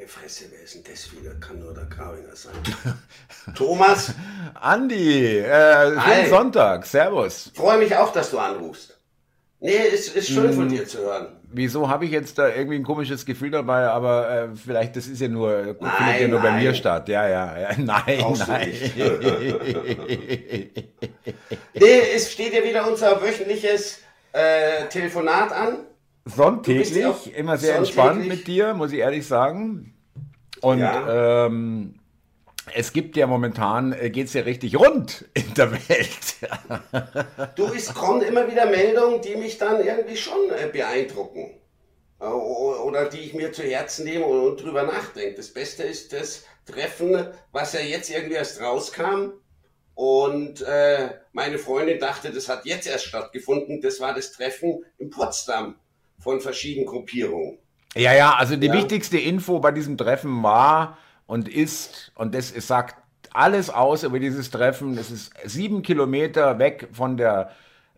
Meine Fresse, wer ist denn das wieder? Kann nur der Gravinger sein. Thomas? Andi, äh, schönen Sonntag, servus. Freue mich auch, dass du anrufst. Nee, ist, ist schön von hm. dir zu hören. Wieso habe ich jetzt da irgendwie ein komisches Gefühl dabei, aber äh, vielleicht, das ist ja nur, nein, findet ja nur nein. bei mir statt. Ja, ja, ja. Nein, Brauchst nein. nee, es steht ja wieder unser wöchentliches äh, Telefonat an. Sonntäglich, immer sehr entspannt mit dir, muss ich ehrlich sagen. Und ja. ähm, es gibt ja momentan, äh, geht es ja richtig rund in der Welt. du, es kommen immer wieder Meldungen, die mich dann irgendwie schon äh, beeindrucken. Äh, oder die ich mir zu Herzen nehme und drüber nachdenke. Das Beste ist das Treffen, was ja jetzt irgendwie erst rauskam. Und äh, meine Freundin dachte, das hat jetzt erst stattgefunden. Das war das Treffen in Potsdam von verschiedenen Gruppierungen. Ja, ja, also die ja. wichtigste Info bei diesem Treffen war und ist, und das sagt alles aus über dieses Treffen, es ist sieben Kilometer weg von der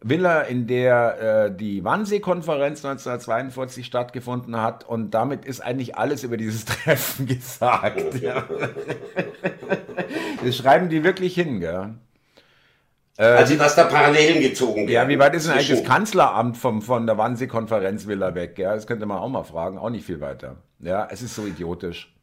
Villa, in der äh, die Wannsee-Konferenz 1942 stattgefunden hat. Und damit ist eigentlich alles über dieses Treffen gesagt. Ja. das schreiben die wirklich hin, gell? Also, dass da Parallelen gezogen werden. Ja, wie weit ist denn eigentlich das Kanzleramt vom, von der Wannsee-Konferenzvilla weg? Ja, das könnte man auch mal fragen. Auch nicht viel weiter. Ja, es ist so idiotisch.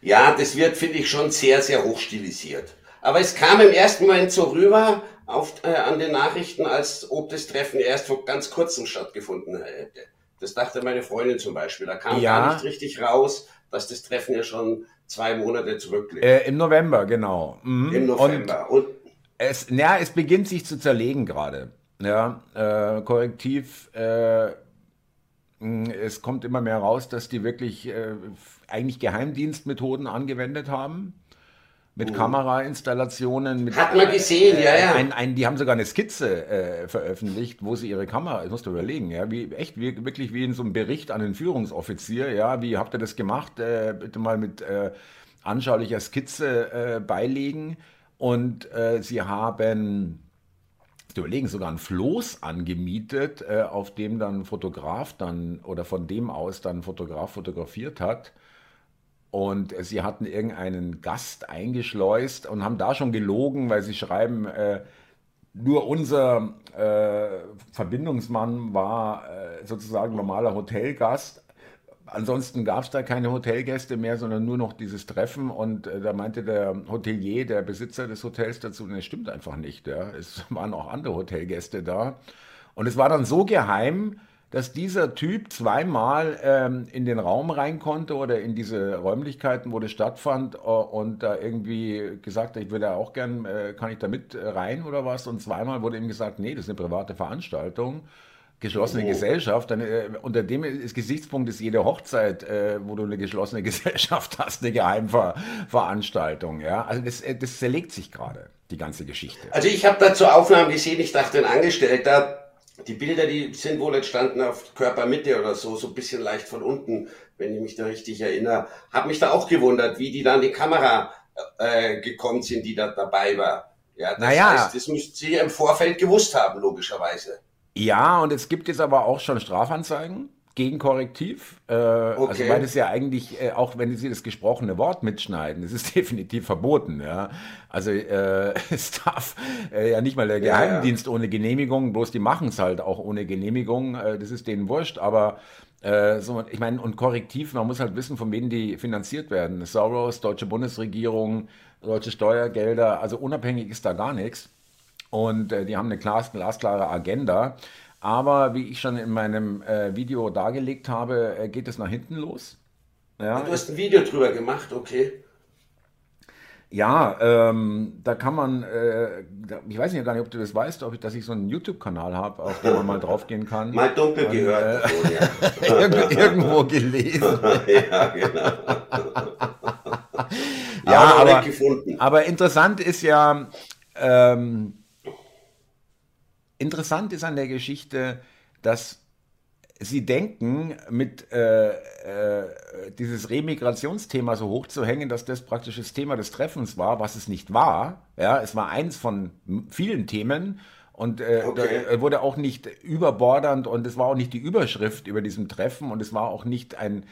Ja, das wird, finde ich, schon sehr, sehr hochstilisiert. Aber es kam im ersten Moment so rüber auf, äh, an den Nachrichten, als ob das Treffen erst vor ganz kurzem stattgefunden hätte. Das dachte meine Freundin zum Beispiel. Da kam ja. gar nicht richtig raus, dass das Treffen ja schon zwei Monate zurückliegt. Äh, Im November, genau. Mhm. Im November. Und, Und es, ja, es beginnt sich zu zerlegen gerade. Ja, äh, korrektiv. Äh, es kommt immer mehr raus, dass die wirklich äh, eigentlich Geheimdienstmethoden angewendet haben. Mit mhm. Kamerainstallationen. Mit, Hat man gesehen, äh, ja, ja. Ein, ein, die haben sogar eine Skizze äh, veröffentlicht, wo sie ihre Kamera, das musst du überlegen, ja, wie, echt, wie, wirklich wie in so einem Bericht an den Führungsoffizier, ja, wie habt ihr das gemacht? Äh, bitte mal mit äh, anschaulicher Skizze beilegen und äh, sie haben, überlegen, sogar ein Floß angemietet, äh, auf dem dann Fotograf dann oder von dem aus dann Fotograf fotografiert hat. Und äh, sie hatten irgendeinen Gast eingeschleust und haben da schon gelogen, weil sie schreiben, äh, nur unser äh, Verbindungsmann war äh, sozusagen normaler Hotelgast, Ansonsten gab es da keine Hotelgäste mehr, sondern nur noch dieses Treffen. Und äh, da meinte der Hotelier, der Besitzer des Hotels dazu, das stimmt einfach nicht. Ja. Es waren auch andere Hotelgäste da. Und es war dann so geheim, dass dieser Typ zweimal ähm, in den Raum rein konnte oder in diese Räumlichkeiten, wo das stattfand äh, und da irgendwie gesagt hat, ich würde auch gern, äh, kann ich da mit rein oder was? Und zweimal wurde ihm gesagt, nee, das ist eine private Veranstaltung geschlossene oh. Gesellschaft, dann, äh, unter dem ist Gesichtspunkt ist jede Hochzeit, äh, wo du eine geschlossene Gesellschaft hast, eine Geheimveranstaltung. Ja? Also das, äh, das zerlegt sich gerade, die ganze Geschichte. Also ich habe dazu Aufnahmen gesehen, ich dachte, ein Angestellter, die Bilder, die sind wohl entstanden auf Körpermitte oder so, so ein bisschen leicht von unten, wenn ich mich da richtig erinnere. Habe mich da auch gewundert, wie die da an die Kamera äh, gekommen sind, die da dabei war. Ja, das naja. heißt, das müssten sie im Vorfeld gewusst haben, logischerweise. Ja, und es gibt jetzt aber auch schon Strafanzeigen gegen Korrektiv. Äh, also okay. Also weil das ja eigentlich, äh, auch wenn sie das gesprochene Wort mitschneiden, das ist definitiv verboten. Ja? Also äh, es darf äh, ja nicht mal der Geheimdienst ja, ja. ohne Genehmigung, bloß die machen es halt auch ohne Genehmigung. Äh, das ist denen wurscht, aber äh, so, ich meine, und Korrektiv, man muss halt wissen, von wem die finanziert werden. Soros, deutsche Bundesregierung, deutsche Steuergelder, also unabhängig ist da gar nichts. Und äh, die haben eine glas, glasklare Agenda. Aber wie ich schon in meinem äh, Video dargelegt habe, äh, geht es nach hinten los. Ja, du hast ein Video drüber gemacht, okay. Ja, ähm, da kann man, äh, ich weiß nicht gar nicht, ob du das weißt, ob ich, dass ich so einen YouTube-Kanal habe, auf den man mal draufgehen kann. mal dunkel Und, gehört. Äh, so, ja. irgendwo gelesen. ja, genau. ja, aber, aber, aber, interessant ist ja, ähm, Interessant ist an der Geschichte, dass sie denken, mit äh, äh, dieses Remigrationsthema so hoch zu hängen, dass das praktisch das Thema des Treffens war, was es nicht war. Ja, es war eins von vielen Themen und äh, okay. da wurde auch nicht überbordernd und es war auch nicht die Überschrift über diesem Treffen und es war auch nicht ein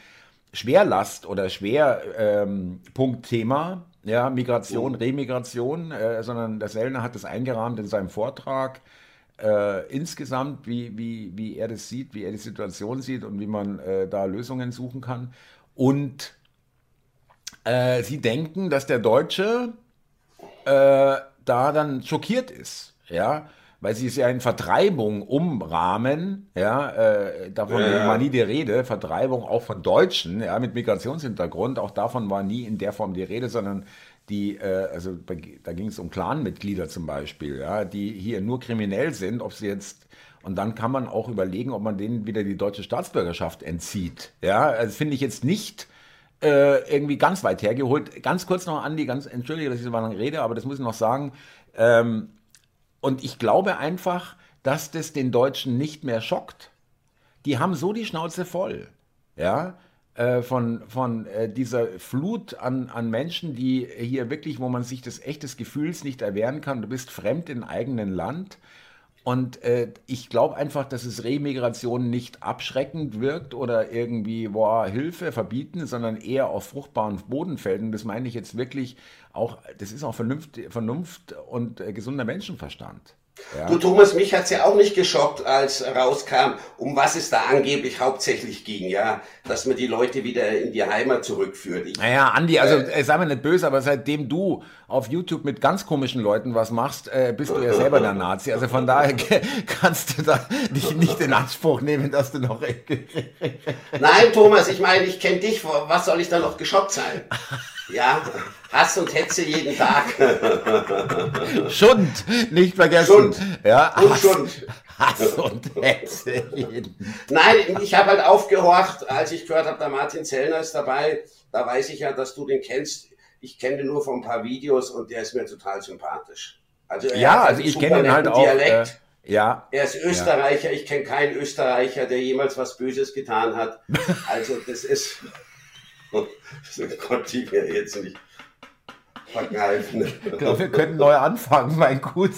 Schwerlast oder Schwerpunktthema, ähm, ja, Migration, oh. Remigration, äh, sondern der Sellner hat das eingerahmt in seinem Vortrag. Äh, insgesamt, wie, wie, wie er das sieht, wie er die Situation sieht und wie man äh, da Lösungen suchen kann. Und äh, sie denken, dass der Deutsche äh, da dann schockiert ist, ja, weil sie es ja in Vertreibung umrahmen, ja, äh, davon ja. war nie die Rede, Vertreibung auch von Deutschen, ja, mit Migrationshintergrund, auch davon war nie in der Form die Rede, sondern die, äh, also da ging es um Clanmitglieder zum Beispiel, ja, die hier nur kriminell sind, ob sie jetzt und dann kann man auch überlegen, ob man denen wieder die deutsche Staatsbürgerschaft entzieht. Ja, das also finde ich jetzt nicht äh, irgendwie ganz weit hergeholt. Ganz kurz noch, Andi, ganz entschuldige, dass ich so lange rede, aber das muss ich noch sagen. Ähm, und ich glaube einfach, dass das den Deutschen nicht mehr schockt. Die haben so die Schnauze voll, ja, äh, von, von äh, dieser Flut an, an Menschen, die hier wirklich, wo man sich des echtes Gefühls nicht erwehren kann, du bist fremd im eigenen Land und äh, ich glaube einfach, dass es Remigration nicht abschreckend wirkt oder irgendwie, boah, Hilfe verbieten, sondern eher auf fruchtbaren Boden fällt. Und das meine ich jetzt wirklich auch, das ist auch Vernunft, Vernunft und äh, gesunder Menschenverstand. Ja. Du Thomas, mich hat's ja auch nicht geschockt, als rauskam, um was es da angeblich hauptsächlich ging, ja, dass man die Leute wieder in die Heimat zurückführt. Ich, naja, Andi, also äh, sei mir nicht böse, aber seitdem du auf YouTube mit ganz komischen Leuten was machst, äh, bist du ja selber der Nazi. Also von daher kannst du da dich nicht in Anspruch nehmen, dass du noch. Nein, Thomas, ich meine, ich kenne dich, was soll ich da noch geschockt sein? Ja, Hass und Hetze jeden Tag. Schund, nicht vergessen. Schund. Ja, und Hass, Schund. Hass und Hetze jeden Nein, ich habe halt aufgehorcht, als ich gehört habe, der Martin Zellner ist dabei. Da weiß ich ja, dass du den kennst. Ich kenne den nur von ein paar Videos und der ist mir total sympathisch. Also ja, also ich kenne ihn halt auch. Dialekt. Äh, ja. Er ist Österreicher. Ja. Ich kenne keinen Österreicher, der jemals was Böses getan hat. Also das ist, das konnte ich mir jetzt nicht vergreifen. Glaube, wir können neu anfangen, mein Gut.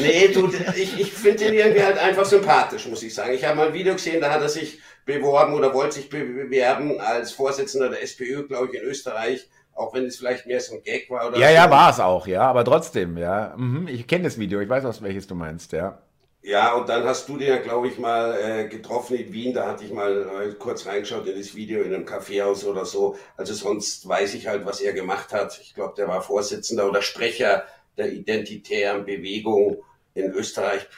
nee, du, ich, ich finde ihn irgendwie halt einfach sympathisch, muss ich sagen. Ich habe mal ein Video gesehen, da hat er sich beworben oder wollte sich bewerben als Vorsitzender der SPÖ, glaube ich, in Österreich. Auch wenn es vielleicht mehr so ein Gag war oder Ja, so. ja, war es auch, ja, aber trotzdem, ja. Mhm, ich kenne das Video, ich weiß, aus welches du meinst, ja. Ja, und dann hast du den ja, glaube ich, mal äh, getroffen in Wien. Da hatte ich mal äh, kurz reingeschaut in das Video in einem Kaffeehaus oder so. Also sonst weiß ich halt, was er gemacht hat. Ich glaube, der war Vorsitzender oder Sprecher der identitären Bewegung in Österreich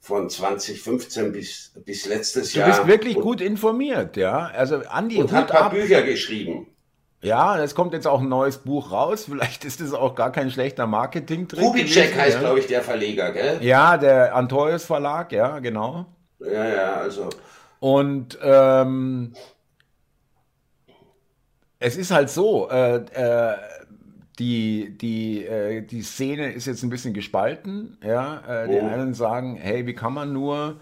von 2015 bis, bis letztes Jahr. Du bist wirklich und, gut informiert, ja. Also Andi und hat ein paar ab. Bücher geschrieben. Ja, es kommt jetzt auch ein neues Buch raus. Vielleicht ist es auch gar kein schlechter Marketing-Trick. Kubitschek heißt, ja. glaube ich, der Verleger, gell? Ja, der Antoius Verlag, ja, genau. Ja, ja, also. Und ähm, es ist halt so, äh, äh, die, die, äh, die Szene ist jetzt ein bisschen gespalten. Ja? Äh, die oh. einen sagen, hey, wie kann man nur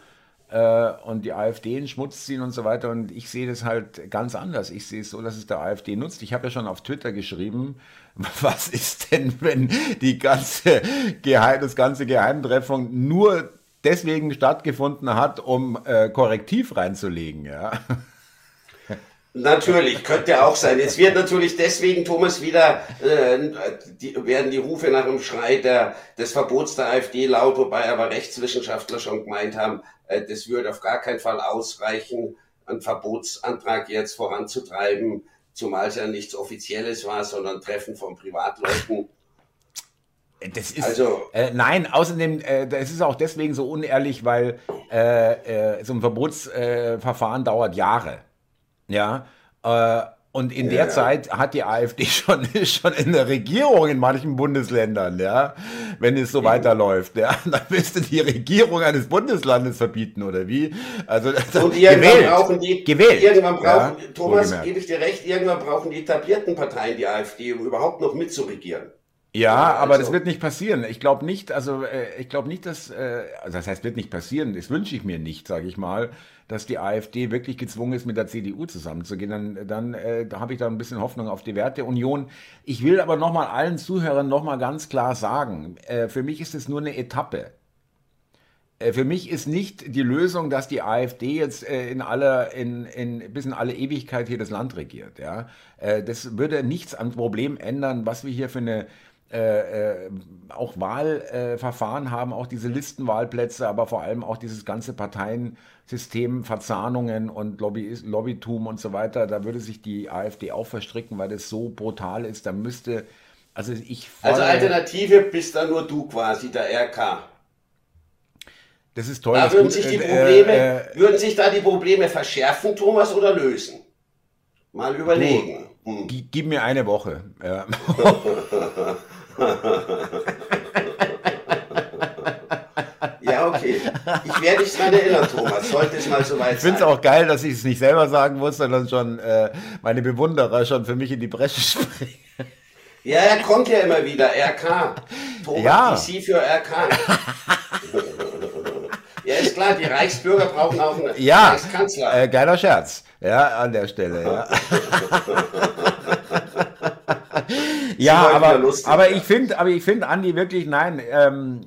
äh, und die AfD in Schmutz ziehen und so weiter. Und ich sehe das halt ganz anders. Ich sehe es so, dass es der AfD nutzt. Ich habe ja schon auf Twitter geschrieben, was ist denn, wenn die ganze Geheim, das ganze Geheimtreffung nur deswegen stattgefunden hat, um äh, Korrektiv reinzulegen, ja. Natürlich, könnte auch sein. Es wird natürlich deswegen, Thomas, wieder äh, die, werden die Rufe nach dem Schrei der, des Verbots der AfD laut, wobei aber Rechtswissenschaftler schon gemeint haben, äh, das würde auf gar keinen Fall ausreichen, einen Verbotsantrag jetzt voranzutreiben, zumal es ja nichts Offizielles war, sondern Treffen von Privatleuten. Das ist, also, äh, nein, außerdem, äh, das ist auch deswegen so unehrlich, weil äh, äh so ein Verbotsverfahren dauert Jahre. Ja, äh, und in der ja. Zeit hat die AfD schon, schon in der Regierung in manchen Bundesländern, ja, wenn es so ja. weiterläuft, ja, dann willst du die Regierung eines Bundeslandes verbieten, oder wie? Also, und irgendwann gewählt. brauchen die, gewählt. Irgendwann brauchen, ja, Thomas, gebe ich dir recht, irgendwann brauchen die etablierten Parteien die AfD, um überhaupt noch mitzuregieren. Ja, aber also. das wird nicht passieren. Ich glaube nicht, also äh, ich glaube nicht, dass, äh, also das heißt, wird nicht passieren, das wünsche ich mir nicht, sage ich mal, dass die AfD wirklich gezwungen ist, mit der CDU zusammenzugehen. Dann, dann äh, habe ich da ein bisschen Hoffnung auf die Werteunion. Ich will aber nochmal allen Zuhörern nochmal ganz klar sagen, äh, für mich ist es nur eine Etappe. äh, für mich ist nicht die Lösung, dass die AfD jetzt äh, in aller, in, in, bis in alle Ewigkeit hier das Land regiert. Ja? Äh, das würde nichts am Problem ändern, was wir hier für eine äh, auch Wahlverfahren haben, auch diese Listenwahlplätze, aber vor allem auch dieses ganze Parteiensystem, Verzahnungen und Lobby, Lobbytum und so weiter. Da würde sich die AfD auch verstricken, weil das so brutal ist. Da müsste, also ich. Also Alternative bist da nur du quasi, der RK. Das ist toll. Da würden sich, die Probleme, äh, äh, würden sich da die Probleme verschärfen, Thomas, oder lösen? Mal überlegen. Du, hm. Gib mir eine Woche. Ja, okay. Ich werde dich daran erinnern, Thomas. Sollte es mal soweit sein. Ich finde es auch geil, dass ich es nicht selber sagen muss, sondern schon äh, meine Bewunderer schon für mich in die Bresche springen. Ja, er kommt ja immer wieder. RK. Thomas ja. DC für RK. Ja, ist klar, die Reichsbürger brauchen auch einen ja, Reichskanzler. Äh, geiler Scherz, ja, an der Stelle, ja. ja, aber, lustig, aber ja. ich finde, aber ich finde, Andi, wirklich, nein, ähm,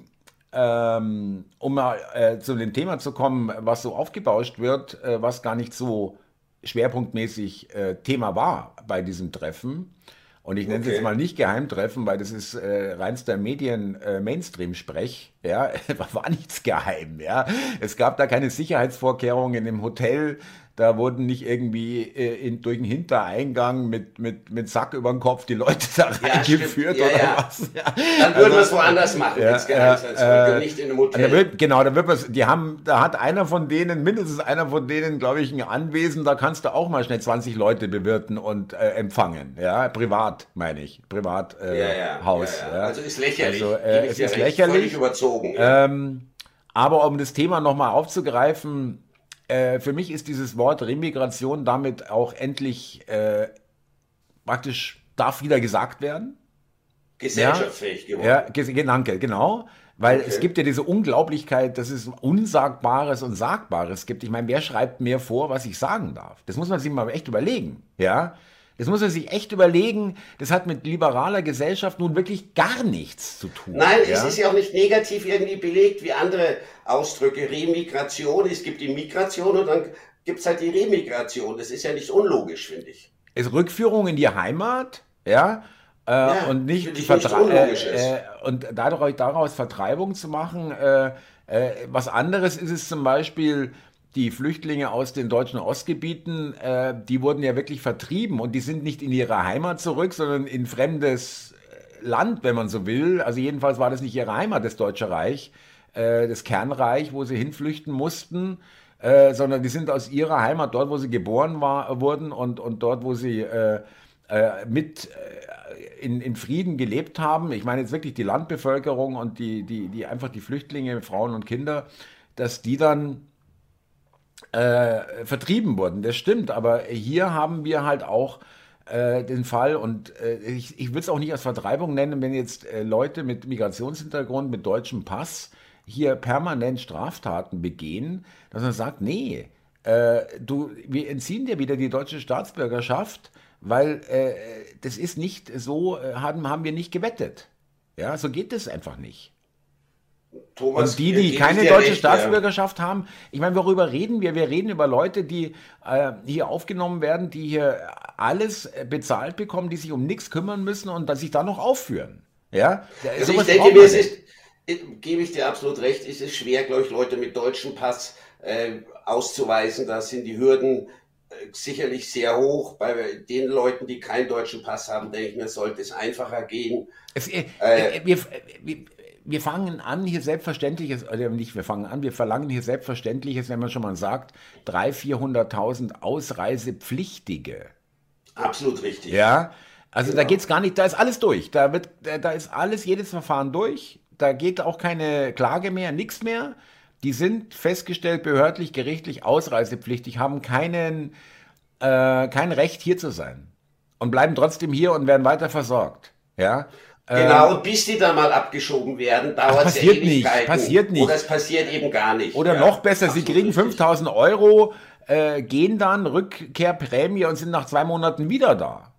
ähm, um mal äh, zu dem Thema zu kommen, was so aufgebauscht wird, äh, was gar nicht so schwerpunktmäßig äh, Thema war bei diesem Treffen. Und ich nenne es jetzt mal nicht Geheimtreffen, weil das ist äh, reinster Medien-Mainstream-Sprech. Ja, war nichts geheim. Ja, es gab da keine Sicherheitsvorkehrungen im Hotel. Da wurden nicht irgendwie äh, in, durch den Hintereingang mit, mit, mit Sack über den Kopf die Leute da reingeführt ja, oder ja. was. Ja. Dann würden also, wir es woanders machen, ja, äh, äh, nicht in einem Hotel. Da wird, genau, da wird man, die haben, da hat einer von denen, mindestens einer von denen, glaube ich, ein Anwesen, da kannst du auch mal schnell 20 Leute bewirten und äh, empfangen. Ja, privat, meine ich. Privat äh, Haus. Also ist lächerlich. Also, äh, es ist lächerlich. Völlig überzogen. Ähm, aber um das Thema nochmal aufzugreifen, äh, für mich ist dieses Wort Remigration damit auch endlich äh, praktisch darf wieder gesagt werden. Gesellschaftsfähig geworden. Ja, danke, genau. Weil okay. es gibt ja diese Unglaublichkeit, dass es Unsagbares und Sagbares gibt. Ich meine, wer schreibt mir vor, was ich sagen darf? Das muss man sich mal echt überlegen. Ja, das muss man sich echt überlegen. Das hat mit liberaler Gesellschaft nun wirklich gar nichts zu tun. Nein, ja? es ist ja auch nicht negativ irgendwie belegt wie andere Ausdrücke. Remigration, es gibt die Migration und dann gibt es halt die Remigration. Das ist ja nicht unlogisch, finde ich. Ist Rückführung in die Heimat, ja, äh, ja und nicht, nicht äh, äh, und dadurch, daraus Vertreibung zu machen. Äh, äh, was anderes ist es zum Beispiel die Flüchtlinge aus den deutschen Ostgebieten, äh, die wurden ja wirklich vertrieben und die sind nicht in ihre Heimat zurück, sondern in fremdes äh, Land, wenn man so will. Also jedenfalls war das nicht ihre Heimat, das Deutsche Reich, äh, das Kernreich, wo sie hinflüchten mussten, äh, sondern die sind aus ihrer Heimat, dort, wo sie geboren war, wurden und, und dort, wo sie äh, äh, mit in, in, Frieden gelebt haben. Ich meine jetzt wirklich die Landbevölkerung und die, die, die einfach die Flüchtlinge, Frauen und Kinder, dass die dann äh, vertrieben wurden. Das stimmt, aber hier haben wir halt auch äh, den Fall und äh, ich, ich würde es auch nicht als Vertreibung nennen, wenn jetzt äh, Leute mit Migrationshintergrund, mit deutschem Pass hier permanent Straftaten begehen, dass man sagt, nee, äh, du, wir entziehen dir wieder die deutsche Staatsbürgerschaft, weil das ist nicht so, haben, haben wir nicht gewettet. Ja, so geht es einfach nicht. Thomas, und die, die keine deutsche recht, Staatsbürgerschaft ja. haben, ich meine, worüber reden wir? Wir reden über Leute, die äh, hier aufgenommen werden, die hier alles bezahlt bekommen, die sich um nichts kümmern müssen und dass sich da noch aufführen. Ja? Also ich denke, mir ist, gebe ich dir absolut recht, es ist schwer, glaube ich, Leute mit deutschem Pass äh, auszuweisen. Da sind die Hürden äh, sicherlich sehr hoch. Bei den Leuten, die keinen deutschen Pass haben, denke ich mir, sollte es einfacher gehen. Es, äh, äh wir, wir, wir fangen an, hier Selbstverständliches, oder nicht, wir fangen an, wir verlangen hier Selbstverständliches, wenn man schon mal sagt, 300.000, 400.000 Ausreisepflichtige. Absolut richtig. Ja, also genau. da geht es gar nicht, da ist alles durch. Da, wird, da ist alles, jedes Verfahren durch. Da geht auch keine Klage mehr, nichts mehr. Die sind festgestellt, behördlich, gerichtlich ausreisepflichtig, haben keinen, äh, kein Recht hier zu sein. Und bleiben trotzdem hier und werden weiter versorgt. Ja, Genau, und bis die dann mal abgeschoben werden, dauert es Ewigkeiten. Nicht, passiert nicht. Oder es passiert eben gar nicht. Oder ja, noch besser, sie kriegen 5000 Euro, äh, gehen dann, Rückkehrprämie und sind nach zwei Monaten wieder da.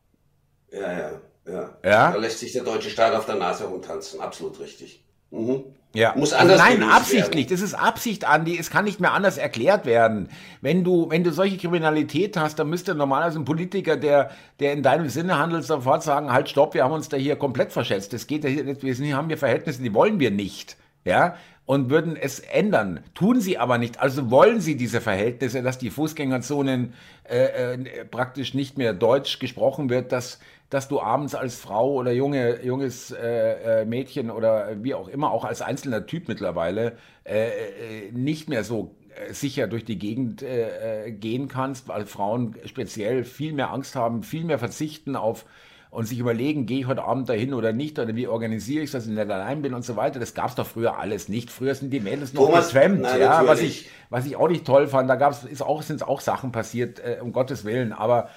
Ja, ja, ja. ja? Da lässt sich der deutsche Staat auf der Nase rumtanzen, absolut richtig. Mhm. Ja, muss also anders nein, absichtlich. Werden. Das ist Absicht, Andi. Es kann nicht mehr anders erklärt werden. Wenn du, wenn du solche Kriminalität hast, dann müsste normalerweise ein Politiker, der, der in deinem Sinne handelt, sofort sagen, halt, stopp, wir haben uns da hier komplett verschätzt. Das geht ja hier, wir sind, haben hier Verhältnisse, die wollen wir nicht. Ja, und würden es ändern. Tun sie aber nicht. Also wollen sie diese Verhältnisse, dass die Fußgängerzonen äh, äh, praktisch nicht mehr deutsch gesprochen wird, dass dass du abends als Frau oder junge, junges äh, äh, Mädchen oder wie auch immer, auch als einzelner Typ mittlerweile, äh, äh nicht mehr so äh, sicher durch die Gegend äh, gehen kannst, weil Frauen speziell viel mehr Angst haben, viel mehr verzichten auf und sich überlegen, gehe ich heute Abend dahin oder nicht oder wie organisiere ich das, dass ich nicht allein bin und so weiter. Das gab es doch früher alles nicht. Früher sind die Mädels noch getrennt, ja, was ich, was ich auch nicht toll fand. Da gab's, ist auch, sind auch Sachen passiert, äh, um Gottes Willen. Aber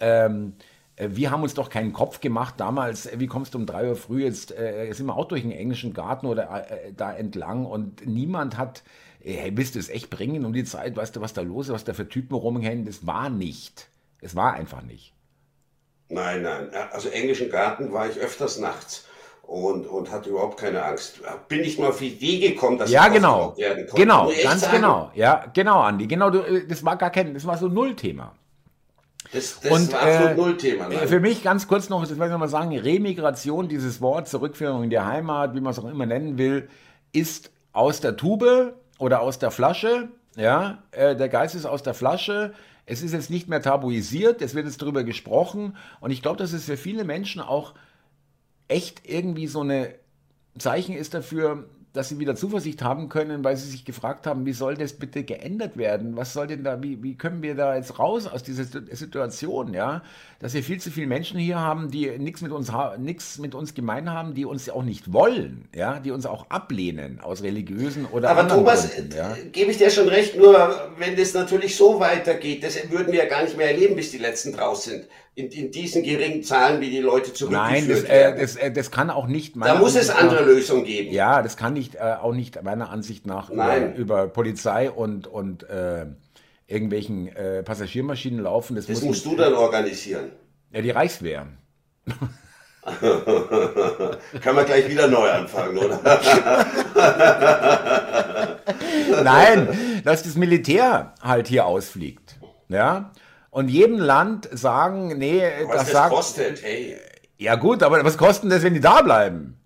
ähm, äh, wir haben uns doch keinen Kopf gemacht damals, äh, wie kommst du um drei Uhr früh jetzt, äh, sind wir auch durch den englischen Garten oder äh, da entlang und niemand hat, äh, hey, willst du es echt bringen um die Zeit, weißt du, was da los ist, was da für Typen rumhängen, das war nicht. Es war einfach nicht. Nein, nein, also englischen Garten war ich öfters nachts und, und hatte überhaupt keine Angst. Bin nicht mal auf die Idee gekommen, dass ja, ich genau, werden konnte. Genau, ganz sagen. genau. Ja, genau, Andi. Genau, du, äh, das war gar kein, das war so Nullthema. Das, das und, war absolut äh, Nullthema. Nein. Für mich ganz kurz noch, ich noch mal sagen, Remigration, dieses Wort, Zurückführung in die Heimat, wie man es auch immer nennen will, ist aus der Tube oder aus der Flasche. Ja, äh, der Geist ist aus der Flasche. Es ist jetzt nicht mehr tabuisiert, es wird jetzt darüber gesprochen. Und ich glaube, dass es für viele Menschen auch echt irgendwie so eine Zeichen ist dafür, dass sie wieder Zuversicht haben können, weil sie sich gefragt haben, wie soll das bitte geändert werden? Was soll denn da, wie, wie können wir da jetzt raus aus dieser Situation, ja? Dass wir viel zu viele Menschen hier haben, die nichts mit uns, nichts mit uns gemein haben, die uns auch nicht wollen, ja? Die uns auch ablehnen aus religiösen oder Aber Thomas, Gründen, ja? gebe ich dir schon recht, nur wenn das natürlich so weitergeht, das würden wir ja gar nicht mehr erleben, bis die Letzten draus sind in, in diesen geringen Zahlen, wie die Leute zurückgeführt Nein, das, äh, das, äh, das kann auch nicht. Da muss Ansicht es andere nach, Lösungen geben. Ja, das kann nicht äh, auch nicht meiner Ansicht nach über, über, Polizei und und äh, irgendwelchen äh, Passagiermaschinen laufen. Das, das muss musst nicht, du dann organisieren. Ja, die Reichswehr. Kann man gleich wieder neu anfangen, oder? Nein, dass das Militär halt hier ausfliegt. Ja, und jedem Land sagen, nee, was das, das sagt, kostet, hey. Ja gut, aber was kostet das, wenn die da bleiben?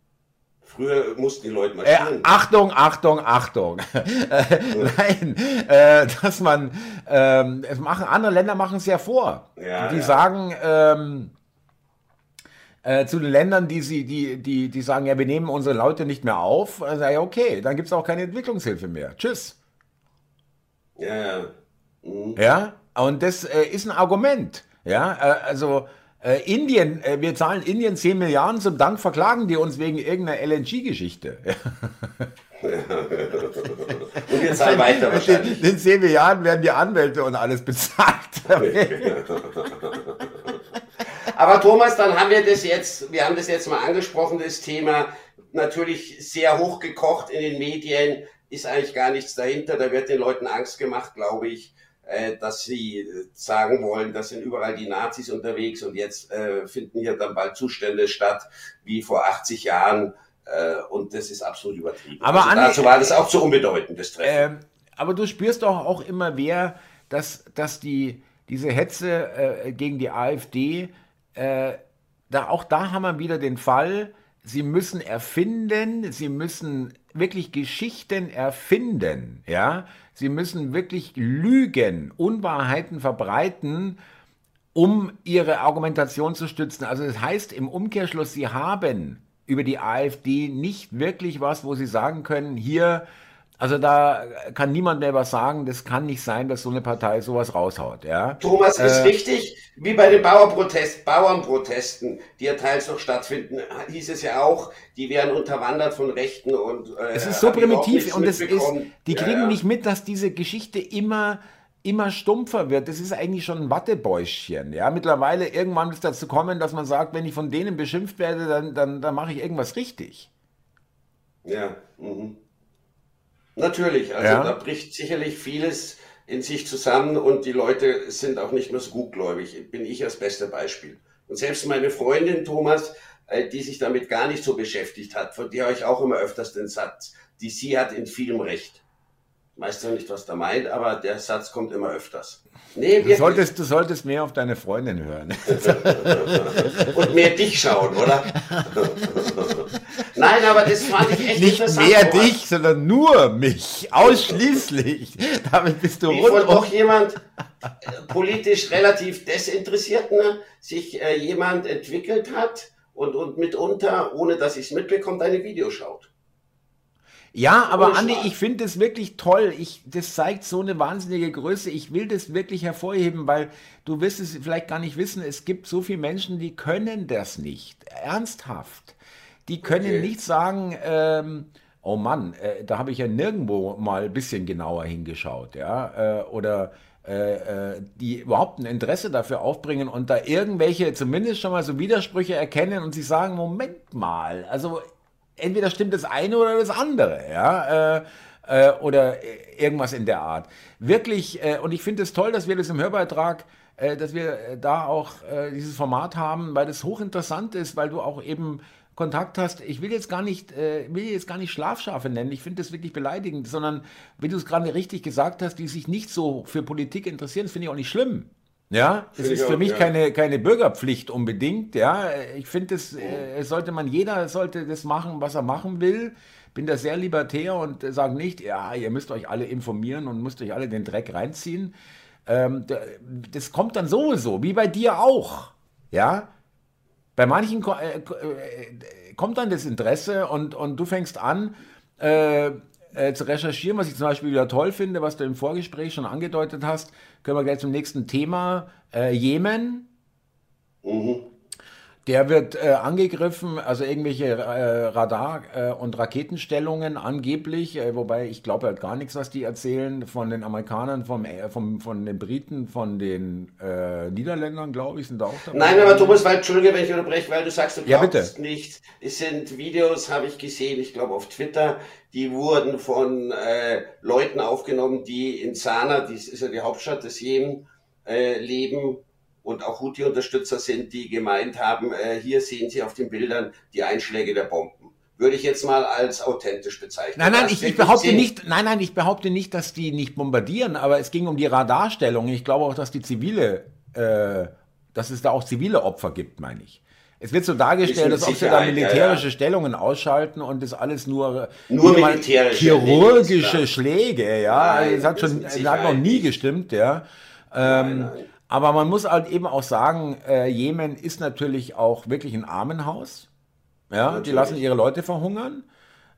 Früher mussten die Leute marschieren. Äh, Achtung, Achtung, Achtung. Nein, äh, dass man, ähm, es machen, andere Länder machen es ja vor. Ja, die ja. sagen, ähm, äh, zu den Ländern, die sie, die, die, die sagen, ja, wir nehmen unsere Leute nicht mehr auf, also, ja, okay, dann gibt es auch keine Entwicklungshilfe mehr. Tschüss. Ja, ja. Mhm. Ja, und das äh, ist ein Argument. Ja, äh, also äh, Indien, äh, wir zahlen Indien 10 Milliarden, zum Dank verklagen die uns wegen irgendeiner LNG-Geschichte. und wir zahlen weiter wahrscheinlich. In 10 Milliarden werden die Anwälte und alles bezahlt. Aber Thomas, dann haben wir das jetzt, wir haben das jetzt mal angesprochen, das Thema natürlich sehr hochgekocht in den Medien, ist eigentlich gar nichts dahinter, da wird den Leuten Angst gemacht, glaube ich. Äh, dass sie äh, sagen wollen, das sind überall die Nazis unterwegs und jetzt äh, finden hier dann bald Zustände statt wie vor 80 Jahren äh, und das ist absolut übertrieben. Aber also dazu war das auch zu unbedeutend, das Treffen. Ähm, aber du spürst doch auch immer mehr, dass, dass die, diese Hetze äh, gegen die AfD, da, auch da haben wir wieder den Fall, sie müssen erfinden, sie müssen wirklich Geschichten erfinden, ja. Sie müssen wirklich lügen, Unwahrheiten verbreiten, um ihre Argumentation zu stützen. Also das heißt im Umkehrschluss, sie haben über die AfD nicht wirklich was, wo sie sagen können, hier also da kann niemand mehr was sagen. Das kann nicht sein, dass so eine Partei sowas raushaut. Ja? Thomas, ist äh, richtig, wie bei den Bauernprotest, Bauernprotesten, die ja teils noch stattfinden, hieß es ja auch, die werden unterwandert von Rechten und äh, es ist so primitiv und es ist, die kriegen ja, ja. nicht mit, dass diese Geschichte immer immer stumpfer wird. Das ist eigentlich schon ein Wattebäuschen. Ja, mittlerweile irgendwann ist dazu kommen, dass man sagt, wenn ich von denen beschimpft werde, dann, dann, dann mache ich irgendwas richtig. Ja. Mhm. Natürlich, also ja. da bricht sicherlich vieles in sich zusammen und die Leute sind auch nicht mehr so gutgläubig. Bin ich das beste Beispiel. Und selbst meine Freundin Thomas, äh, die sich damit gar nicht so beschäftigt hat, von der habe ich auch immer öfters den Satz, die sie hat in vielem Recht. Weißt du nicht, was da meint, aber der Satz kommt immer öfters. Nee, du, solltest, du solltest mehr auf deine Freundin hören. Und mehr dich schauen, oder? Nein, aber das fand ich echt Nicht mehr dich, sondern nur mich. Ausschließlich. Damit bist du Wie von doch jemand äh, politisch relativ desinteressierten sich äh, jemand entwickelt hat und, und mitunter, ohne dass ich es mitbekomme, deine Videos schaut. Ja, aber Andi, ich finde es wirklich toll. Ich, das zeigt so eine wahnsinnige Größe. Ich will das wirklich hervorheben, weil du wirst es vielleicht gar nicht wissen. Es gibt so viele Menschen, die können das nicht. Ernsthaft. Die können okay. nicht sagen, ähm, oh Mann, äh, da habe ich ja nirgendwo mal ein bisschen genauer hingeschaut, ja, äh, oder äh, äh die überhaupt ein Interesse dafür aufbringen und da irgendwelche zumindest schon mal so Widersprüche erkennen und sie sagen, Moment mal, also entweder stimmt das eine oder das andere, ja, äh, äh, oder irgendwas in der Art. Wirklich, äh, und ich finde es toll, dass wir das im Hörbeitrag, äh, dass wir äh, da auch äh, dieses Format haben, weil das hochinteressant ist, weil du auch eben Kontakt hast, ich will jetzt gar nicht, will jetzt gar nicht Schlafschafe nennen, ich finde das wirklich beleidigend, sondern wie du es gerade richtig gesagt hast, die sich nicht so für Politik interessieren, das finde ich auch nicht schlimm. Ja, es ist für mich keine, keine Bürgerpflicht unbedingt. Ja, ich finde, es äh, sollte man, jeder sollte das machen, was er machen will. Bin da sehr libertär und äh, sage nicht, ja, ihr müsst euch alle informieren und müsst euch alle den Dreck reinziehen. Ähm, das kommt dann sowieso, wie bei dir auch. Ja, bei manchen äh, äh, kommt dann das Interesse und, und du fängst an, äh, äh, zu recherchieren, was ich zum Beispiel wieder toll finde, was du im Vorgespräch schon angedeutet hast, können wir gleich zum nächsten Thema. Äh, Jemen. Mhm. Der wird äh, angegriffen, also irgendwelche äh, Radar- äh, und Raketenstellungen angeblich, äh, wobei ich glaube halt gar nichts, was die erzählen, von den Amerikanern, vom, äh, vom, von den Briten, von den äh, Niederländern, glaube ich, sind da auch dabei. Nein, aber Thomas, weil, Entschuldige, wenn ich unterbreche, weil du sagst, du ja, bitte. nicht. Es sind Videos, habe ich gesehen, ich glaube auf Twitter, die wurden von Leuten aufgenommen, die in Sanaa, das ist ja die Hauptstadt des Jemen, leben und auch Houthi-Unterstützer sind, die gemeint haben, äh, hier sehen Sie auf den Bildern die Einschläge der Bomben. Würde ich jetzt mal als authentisch bezeichnen. Nein, nein, ich, ich behaupte sehen? nicht, nein, nein, ich behaupte nicht, dass die nicht bombardieren, aber es ging um die Radarstellung. Ich glaube auch, dass die zivile, äh, dass es da auch zivile Opfer gibt, meine ich. Es wird so dargestellt, als ob sie da militärische ja, ja. Stellungen ausschalten und das alles nur, nur militärische chirurgische Schläge, ja. Nein, es hat schon, es hat noch nie gestimmt, ja. Ähm, nein, nein. Aber man muss halt eben auch sagen, äh, Jemen ist natürlich auch wirklich ein Armenhaus. Ja, natürlich. die lassen ihre Leute verhungern.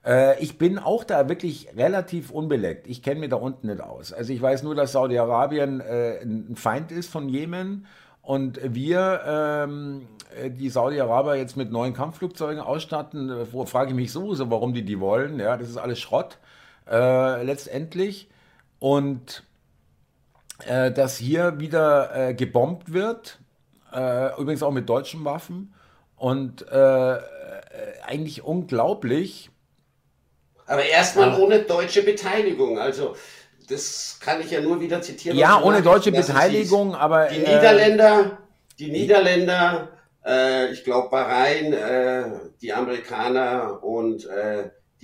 Äh, ich bin auch da wirklich relativ unbeleckt. Ich kenne mich da unten nicht aus. Also ich weiß nur, dass Saudi-Arabien äh, ein Feind ist von Jemen und wir ähm, die Saudi-Araber jetzt mit neuen Kampfflugzeugen ausstatten, wo frage ich mich sowieso, warum die die wollen. Ja, das ist alles Schrott äh, letztendlich. Und äh, dass hier wieder äh, gebombt wird, äh, übrigens auch mit deutschen Waffen und äh, äh, eigentlich unglaublich. Aber erstmal ohne deutsche Beteiligung, also das kann ich ja nur wieder zitieren. Ja, ohne deutsche Beteiligung, aber die Niederländer, die Niederländer, ich glaube Bahrain, die Amerikaner und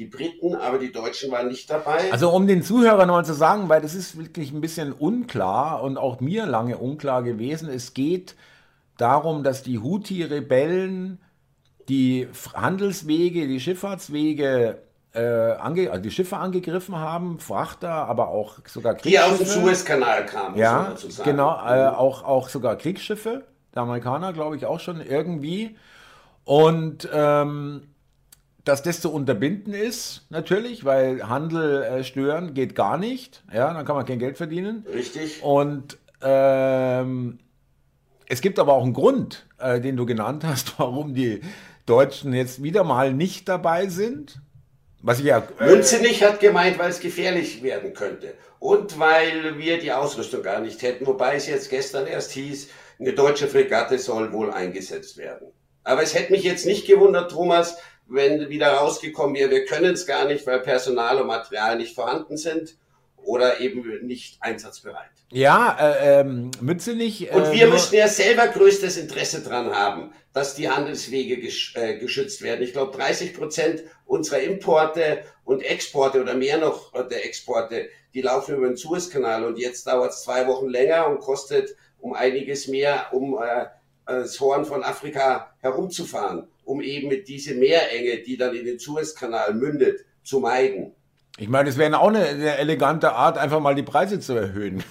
die Briten, aber die Deutschen waren nicht dabei. Also um den Zuhörern mal zu sagen, weil das ist wirklich ein bisschen unklar und auch mir lange unklar gewesen, es geht darum, dass die Houthi-Rebellen die Handelswege, die Schifffahrtswege äh, ange, also die Schiffe angegriffen haben, Frachter, aber auch sogar Kriegsschiffe. Die aus dem Suezkanal kamen, ja, genau, äh, auch, auch sogar Kriegsschiffe, der Amerikaner glaube ich auch schon irgendwie. Und ähm, dass das zu unterbinden ist, natürlich, weil Handel äh, stören geht gar nicht. Ja, dann kann man kein Geld verdienen. Richtig. Und ähm, es gibt aber auch einen Grund, äh, den du genannt hast, warum die Deutschen jetzt wieder mal nicht dabei sind. Was ich ja. Äh, Münzenich hat gemeint, weil es gefährlich werden könnte. Und weil wir die Ausrüstung gar nicht hätten, wobei es jetzt gestern erst hieß, eine deutsche Fregatte soll wohl eingesetzt werden. Aber es hätte mich jetzt nicht gewundert, Thomas, wenn wieder rausgekommen wäre, wir können es gar nicht, weil Personal und Material nicht vorhanden sind. oder eben nicht einsatzbereit. Ja, äh, ähm, Mützenich. Äh, Und wir müssen ja selber größtes Interesse dran haben, dass die Handelswege gesch äh, geschützt werden. Ich glaube, 30 Prozent unserer Importe und Exporte oder mehr noch der Exporte, die laufen über den Suezkanal und jetzt dauert es zwei Wochen länger und kostet um einiges mehr, um äh, das Horn von Afrika herumzufahren, um eben mit diese Meerenge, die dann in den Suezkanal mündet, zu meiden. Ich meine, es wäre auch eine, eine, elegante Art, einfach mal die Preise zu erhöhen.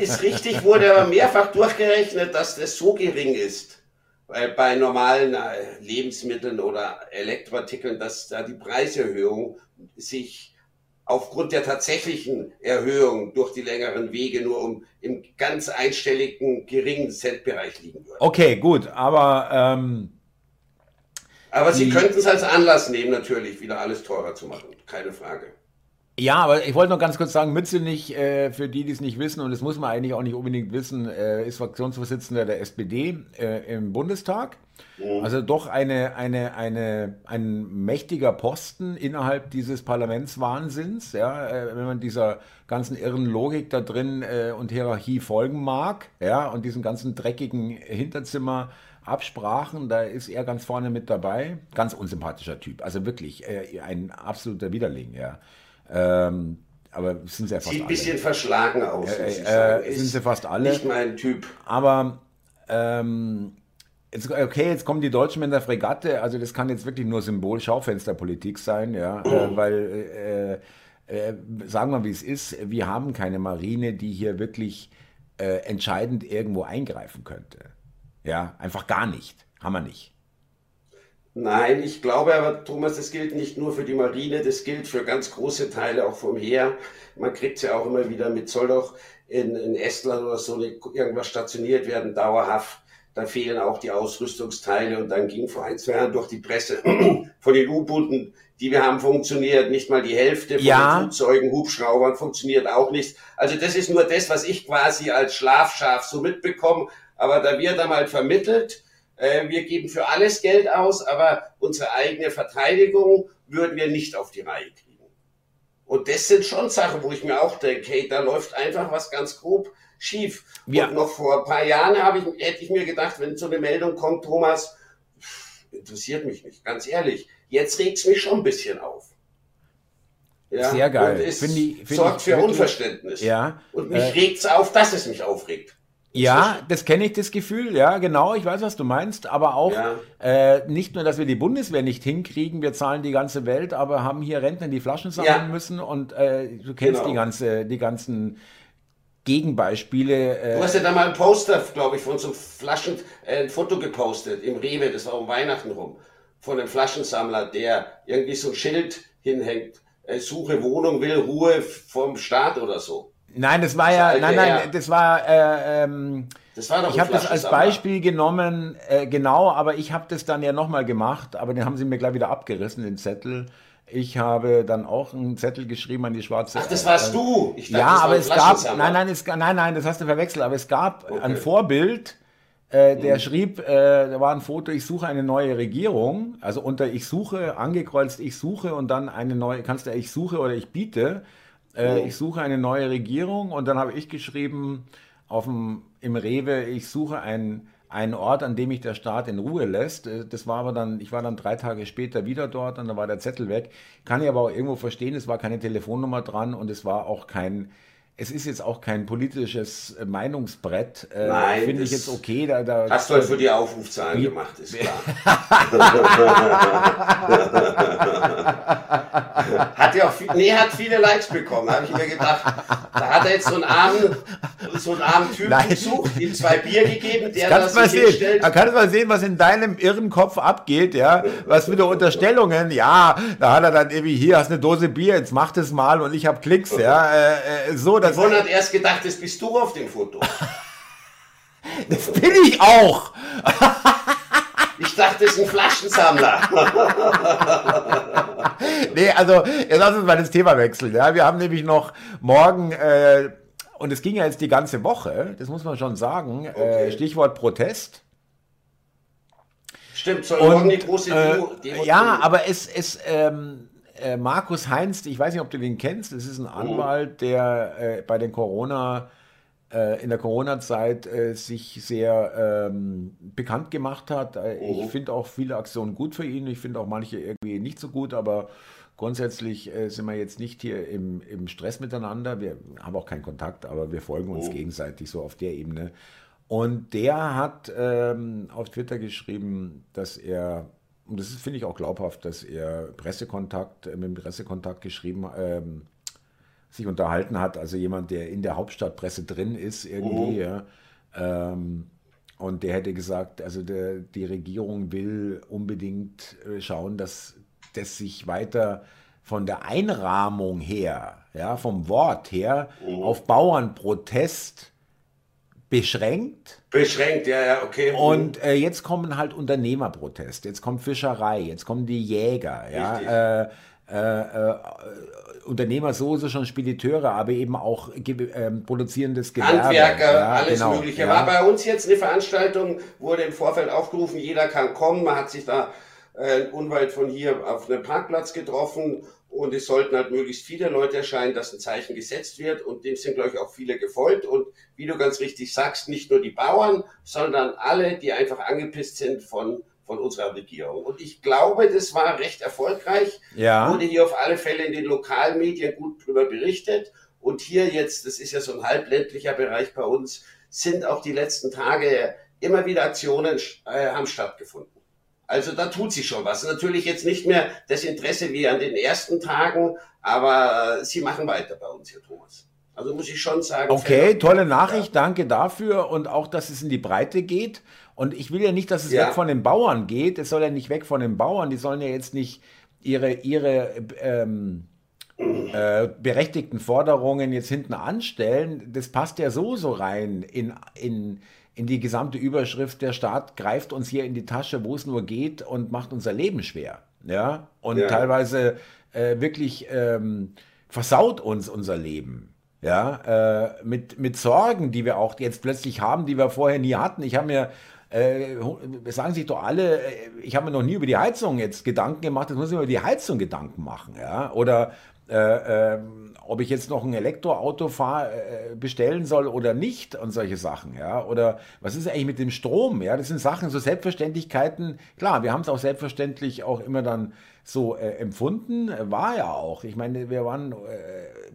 ist richtig, wurde aber mehrfach durchgerechnet, dass das so gering ist bei normalen äh, Lebensmitteln oder Elektroartikeln, dass da die Preiserhöhung sich aufgrund der tatsächlichen Erhöhung durch die längeren Wege nur um im ganz einstelligen geringen Centbereich liegen würde. Okay, gut, aber ähm, aber Sie könnten es als Anlass nehmen, natürlich wieder alles teurer zu machen, keine Frage. Ja, aber ich wollte noch ganz kurz sagen, Mützenich, äh, für die, die es nicht wissen, und das muss man eigentlich auch nicht unbedingt wissen, äh, ist Fraktionsvorsitzender der SPD äh, im Bundestag. Mhm. Also doch eine, eine, eine, ein mächtiger Posten innerhalb dieses Parlamentswahnsinns, ja, äh, wenn man dieser ganzen irren Logik da drin äh, und Hierarchie folgen mag, ja, und diesen ganzen dreckigen Hinterzimmer Absprachen, da ist er ganz vorne mit dabei. Ganz unsympathischer Typ, also wirklich äh, ein absoluter Widerling, ja. Ähm, aber sind sie ja fast Sieht ein bisschen verschlagen aus. Äh, äh, sind sie fast alle. Nicht mein Typ. Aber ähm, jetzt, okay, jetzt kommen die Deutschen mit der Fregatte. Also das kann jetzt wirklich nur Symbol-Schaufensterpolitik sein, ja, äh, weil äh, äh, sagen wir, wie es ist. Wir haben keine Marine, die hier wirklich äh, entscheidend irgendwo eingreifen könnte. Ja, einfach gar nicht. Haben wir nicht. Nein, ich glaube aber, Thomas, das gilt nicht nur für die Marine, das gilt für ganz große Teile auch vom Heer. Man kriegt es ja auch immer wieder mit, soll doch in, in Estland oder so irgendwas stationiert werden, dauerhaft. Da fehlen auch die Ausrüstungsteile und dann ging vor ein, zwei Jahren durch die Presse von den U-Booten, die wir haben, funktioniert nicht mal die Hälfte von ja. den Flugzeugen, Hubschraubern funktioniert auch nicht. Also das ist nur das, was ich quasi als Schlafschaf so mitbekomme. Aber da wird dann mal vermittelt, äh, wir geben für alles Geld aus, aber unsere eigene Verteidigung würden wir nicht auf die Reihe kriegen. Und das sind schon Sachen, wo ich mir auch denke, hey, da läuft einfach was ganz grob schief. Ja. Und noch vor ein paar Jahren habe ich, hätte ich mir gedacht, wenn so eine Meldung kommt, Thomas, interessiert mich nicht, ganz ehrlich. Jetzt regt es mich schon ein bisschen auf. Ja? Sehr geil. Und es find ich, find sorgt für wirklich, Unverständnis. Ja. Und mich äh, regt es auf, dass es mich aufregt. Ja, das kenne ich, das Gefühl. Ja, genau. Ich weiß, was du meinst. Aber auch ja. äh, nicht nur, dass wir die Bundeswehr nicht hinkriegen, wir zahlen die ganze Welt, aber haben hier Rentner, die Flaschen sammeln ja. müssen. Und äh, du kennst genau. die, ganze, die ganzen Gegenbeispiele. Äh, du hast ja da mal ein Poster, glaube ich, von so Flaschen, äh, ein Foto gepostet im Rewe, das war um Weihnachten rum, von einem Flaschensammler, der irgendwie so ein Schild hinhängt. Äh, suche Wohnung, will Ruhe vom Staat oder so. Nein, das war ja, nein, nein, das war, äh, ähm, das war doch ich habe das als Beispiel genommen, äh, genau, aber ich habe das dann ja nochmal gemacht, aber den haben sie mir gleich wieder abgerissen, den Zettel. Ich habe dann auch einen Zettel geschrieben an die schwarze. Ach, das warst äh, du. Dachte, ja, aber es gab, nein, nein, es, nein, nein, das hast du verwechselt. Aber es gab okay. ein Vorbild, äh, der mhm. schrieb, äh, da war ein Foto, ich suche eine neue Regierung. Also unter ich suche, angekreuzt ich suche und dann eine neue, kannst du ich suche oder ich biete äh, oh. ich suche eine neue Regierung und dann habe ich geschrieben auf dem, im Rewe, ich suche einen, einen Ort, an dem mich der Staat in Ruhe lässt. Äh, das war aber dann, ich war dann drei Tage später wieder dort und dann war der Zettel weg. Kann ich aber auch irgendwo verstehen, es war keine Telefonnummer dran und es war auch kein, es ist jetzt auch kein politisches äh, Meinungsbrett. Äh, Nein. Finde ich jetzt okay. Da, da, hast du halt für die Aufrufzahlen gemacht, ist klar. hat ja auch viel, nee, hat viele Likes bekommen, habe ich mir gedacht. Da hat er jetzt so einen armen, so einen armen Typen Nein. gesucht, ihm zwei Bier gegeben, der das sich sehen. hinstellt. Da kannst du mal sehen, was in deinem irren Kopf abgeht, ja. Was für Unterstellungen, ja. Da hat er dann irgendwie, hier hast eine Dose Bier, jetzt mach das mal und ich habe Klicks, ja. Äh, äh so, das Yvonne hat erst gedacht, das bist du auf dem Foto. das bin ich auch. ich dachte, das ist ein Flaschensammler. nee, also jetzt lass uns mal das Thema wechseln. Ja? Wir haben nämlich noch morgen, äh, und es ging ja jetzt die ganze Woche, das muss man schon sagen, äh, okay. äh, Stichwort Protest. Stimmt, soll und, morgen die große Demo, äh, Demo Ja, aber es, es, ähm, äh, Markus Heinz, ich weiß nicht, ob du den kennst, das ist ein Anwalt, der äh, bei den Corona, äh, in der Corona-Zeit äh, sich sehr ähm, bekannt gemacht hat. Äh, ich finde auch viele Aktionen gut für ihn, ich finde auch manche irgendwie nicht so gut, aber grundsätzlich äh, sind wir jetzt nicht hier im, im Stress miteinander. Wir haben auch keinen Kontakt, aber wir folgen uns gegenseitig so auf der Ebene. Und der hat ähm, auf Twitter geschrieben, dass er und das finde ich auch glaubhaft, dass er Pressekontakt, äh, mit dem Pressekontakt geschrieben, ähm, sich unterhalten hat, also jemand, der in der Hauptstadtpresse drin ist, irgendwie, oh. ja. Ähm, und der hätte gesagt, also der, die Regierung will unbedingt äh, schauen, dass das sich weiter von der Einrahmung her, ja, vom Wort her, oh. auf Bauernprotest beschränkt. Beschränkt, ja, ja, okay. Und äh, jetzt kommen halt Unternehmerproteste, jetzt kommt Fischerei, jetzt kommen die Jäger, ja. Äh, äh, äh, Unternehmer sowieso schon Spediteure, aber eben auch äh, produzierendes Gewerbe. Handwerker, ja, alles genau, Mögliche. Ja. War bei uns jetzt eine Veranstaltung, wurde im Vorfeld aufgerufen, jeder kann kommen. Man hat sich da äh, unweit von hier auf einem Parkplatz getroffen und es sollten halt möglichst viele Leute erscheinen, dass ein Zeichen gesetzt wird. Und dem sind, glaube ich, auch viele gefolgt. Und wie du ganz richtig sagst, nicht nur die Bauern, sondern alle, die einfach angepisst sind von, von unserer Regierung. Und ich glaube, das war recht erfolgreich. Ja. Wurde hier auf alle Fälle in den Lokalmedien gut drüber berichtet. Und hier jetzt, das ist ja so ein halbländlicher Bereich bei uns, sind auch die letzten Tage immer wieder Aktionen äh, haben stattgefunden. Also da tut sich schon was. Natürlich jetzt nicht mehr das Interesse wie an den ersten Tagen, aber äh, sie machen weiter bei uns hier, Thomas. Also muss ich schon sagen. Okay, tolle Nachricht, ja. danke dafür und auch, dass es in die Breite geht. Und ich will ja nicht, dass es ja. weg von den Bauern geht. Es soll ja nicht weg von den Bauern. Die sollen ja jetzt nicht ihre, ihre ähm, äh, berechtigten Forderungen jetzt hinten anstellen. Das passt ja so so rein in, in in die gesamte Überschrift, der Staat greift uns hier in die Tasche, wo es nur geht und macht unser Leben schwer. Ja, und ja. teilweise äh, wirklich ähm, versaut uns unser Leben. Ja, äh, mit, mit Sorgen, die wir auch jetzt plötzlich haben, die wir vorher nie hatten. Ich habe mir äh, sagen sich doch alle, äh, ich habe mir noch nie über die Heizung jetzt Gedanken gemacht, jetzt muss ich mir über die Heizung Gedanken machen, ja, oder äh, ähm, ob ich jetzt noch ein Elektroauto fahr, äh, bestellen soll oder nicht und solche Sachen, ja. Oder was ist eigentlich mit dem Strom? Ja, das sind Sachen, so Selbstverständlichkeiten. Klar, wir haben es auch selbstverständlich auch immer dann so äh, empfunden, war ja auch. Ich meine, wir waren, äh,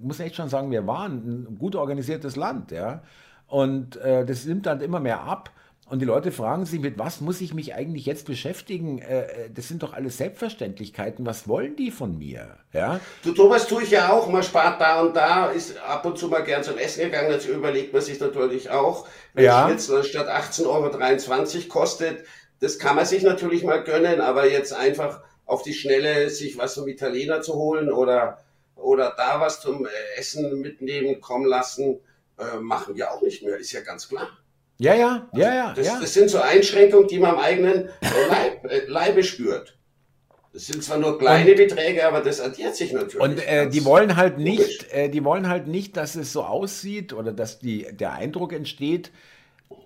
muss echt schon sagen, wir waren ein gut organisiertes Land, ja. Und äh, das nimmt dann immer mehr ab. Und die Leute fragen sich, mit was muss ich mich eigentlich jetzt beschäftigen? Äh, äh, das sind doch alles Selbstverständlichkeständigkeiten. Was wollen die von mir? Ja? Du, Thomas, tue ich ja auch. Man spart da und da, ist ab und zu mal gern zum Essen gegangen. Dazu überlegt man sich natürlich auch, wenn ja. Schnitzel statt 18,23 Euro kostet, das kann man sich natürlich mal gönnen, aber jetzt einfach auf die Schnelle sich was vom Italiener zu holen oder, oder da was zum Essen mitnehmen kommen lassen, äh, machen wir auch nicht mehr, ist ja ganz klar. Ja, ja, also ja, ja, das, ja. Das sind so Einschränkungen, die man am eigenen Leib, äh, Leibe spürt. Das sind zwar nur kleine und, Beträge, aber das addiert sich natürlich. Und äh, die wollen halt nicht, äh, die wollen halt nicht, dass es so aussieht oder dass die, der Eindruck entsteht,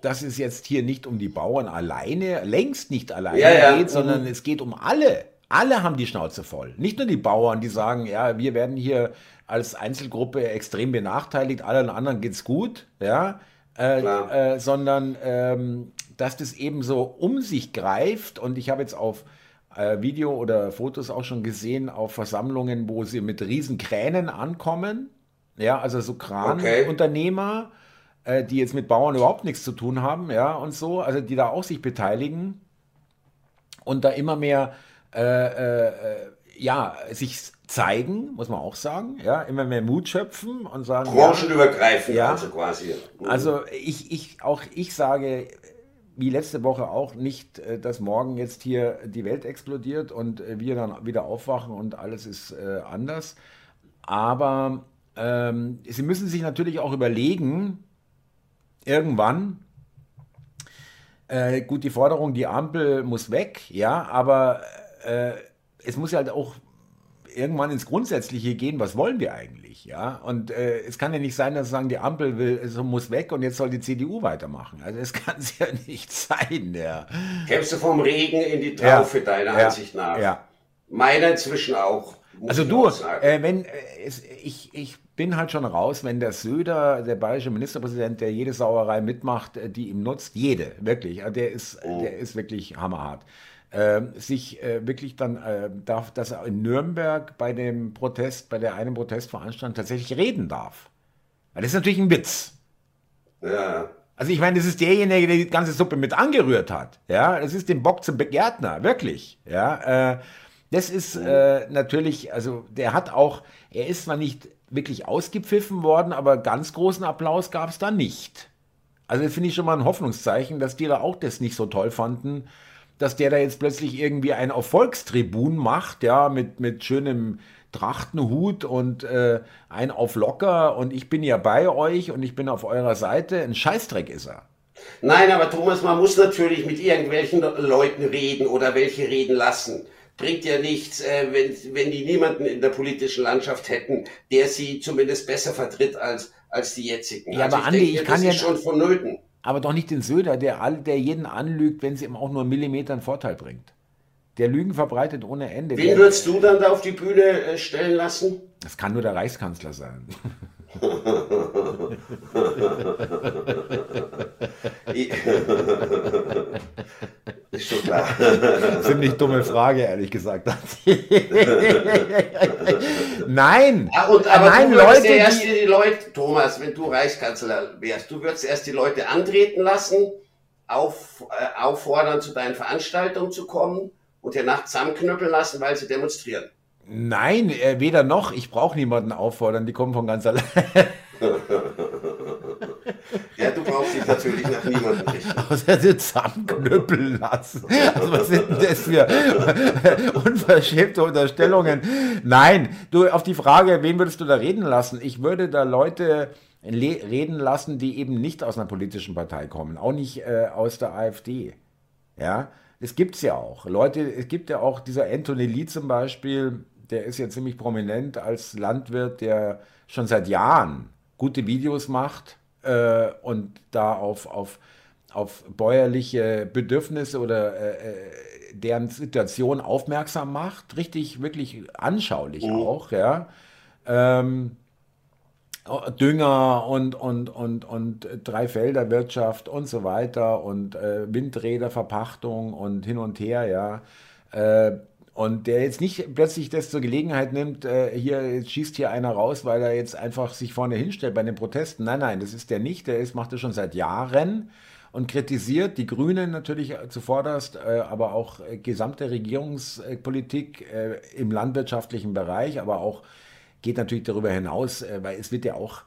dass es jetzt hier nicht um die Bauern alleine, längst nicht alleine ja, ja. geht, sondern mhm. es geht um alle. Alle haben die Schnauze voll. Nicht nur die Bauern, die sagen, ja, wir werden hier als Einzelgruppe extrem benachteiligt, allen anderen geht's gut, ja äh, äh, sondern ähm, dass das eben so um sich greift. Und ich habe jetzt auf äh, Video oder Fotos auch schon gesehen, auf Versammlungen, wo sie mit riesen Kränen ankommen. Ja, also so Kranunternehmer, okay. Äh, die jetzt mit Bauern überhaupt nichts zu tun haben, ja, und so, also die da auch sich beteiligen und da immer mehr äh, ja, sich zeigen, muss man auch sagen, ja, immer mehr Mut schöpfen und sagen. Branchenübergreifend, ja, also quasi. Mhm. Also ich, ich, auch ich sage, wie letzte Woche auch, nicht, äh, dass morgen jetzt hier die Welt explodiert und äh, wir dann wieder aufwachen und alles ist äh, anders. Aber ähm, Sie müssen sich natürlich auch überlegen, irgendwann, äh, gut, die Forderung, die Ampel muss weg, ja, aber äh, es muss ja halt auch irgendwann ins Grundsätzliche gehen, was wollen wir eigentlich, ja? Und äh, es kann ja nicht sein, dass sie sagen, die Ampel will, es muss weg und jetzt soll die CDU weitermachen. Also es kann es ja nicht sein, ja. Kämpfst du vom Regen in die Traufe, ja, deiner ja, Ansicht nach? Ja. Meiner inzwischen auch. Also du, äh, wenn äh, es, ich, ich bin halt schon raus, wenn der Söder, der bayerische Ministerpräsident, der jede Sauerei mitmacht, äh, die ihm nutzt, jede, wirklich, der ist, oh. der ist wirklich hammerhart. Äh, sich äh, wirklich dann äh, darf, dass er in Nürnberg bei dem Protest, bei der einen Protestveranstaltung tatsächlich reden darf. Das ist natürlich ein Witz. Ja. Also ich meine, das ist derjenige, der die ganze Suppe mit angerührt hat. Ja, das ist den Bock zum Begärtner, wirklich. Ja, äh, das ist äh, natürlich, also der hat auch, er ist zwar nicht wirklich ausgepfiffen worden, aber ganz großen Applaus gab es da nicht. Also das finde ich schon mal ein Hoffnungszeichen, dass die da auch das nicht so toll fanden, dass der da jetzt plötzlich irgendwie einen Erfolgstribun macht, ja, mit, mit schönem Trachtenhut und äh, ein auf locker und ich bin ja bei euch und ich bin auf eurer Seite. Ein Scheißdreck ist er. Nein, aber Thomas, man muss natürlich mit irgendwelchen Leuten reden oder welche reden lassen bringt ja nichts, äh, wenn, wenn die niemanden in der politischen Landschaft hätten, der sie zumindest besser vertritt als, als die jetzigen. Ja, also aber ich Andi, denke, ich kann ja schon vonnöten. Aber doch nicht den Söder, der, all, der jeden anlügt, wenn sie ihm auch nur einen Millimeter einen Vorteil bringt. Der Lügen verbreitet ohne Ende. Wen würdest du dann da auf die Bühne äh, stellen lassen? Das kann nur der Reichskanzler sein. ist schon klar. Ziemlich dumme Frage, ehrlich gesagt. nein! Ach, und, aber nein, du Leute, ja erst die, die Leute, Thomas, wenn du Reichskanzler wärst, du würdest erst die Leute antreten lassen, auf, äh, auffordern, zu deinen Veranstaltungen zu kommen und dir nachts zusammenknüppeln lassen, weil sie demonstrieren. Nein, äh, weder noch. Ich brauche niemanden auffordern, die kommen von ganz allein. ja, du brauchst dich natürlich nach niemandem richten. Außer dir zusammenknüppeln lassen. Also was sind denn das für unverschämte Unterstellungen? Nein, du, auf die Frage, wen würdest du da reden lassen? Ich würde da Leute reden lassen, die eben nicht aus einer politischen Partei kommen, auch nicht äh, aus der AfD. Ja, es gibt es ja auch. Leute, es gibt ja auch dieser Anthony Lee zum Beispiel, der ist ja ziemlich prominent als Landwirt, der schon seit Jahren gute Videos macht äh, und da auf, auf, auf bäuerliche Bedürfnisse oder äh, äh deren Situation aufmerksam macht. Richtig, wirklich anschaulich mhm. auch, ja. Ähm, Dünger und, und, und, und Dreifelderwirtschaft und so weiter und äh, Windräderverpachtung und hin und her, ja. Äh, und der jetzt nicht plötzlich das zur Gelegenheit nimmt, äh, hier schießt hier einer raus, weil er jetzt einfach sich vorne hinstellt bei den Protesten. Nein, nein, das ist der nicht. Der ist, macht das schon seit Jahren und kritisiert die Grünen natürlich zuvorderst, äh, aber auch äh, gesamte Regierungspolitik äh, im landwirtschaftlichen Bereich, aber auch geht natürlich darüber hinaus, äh, weil es wird ja auch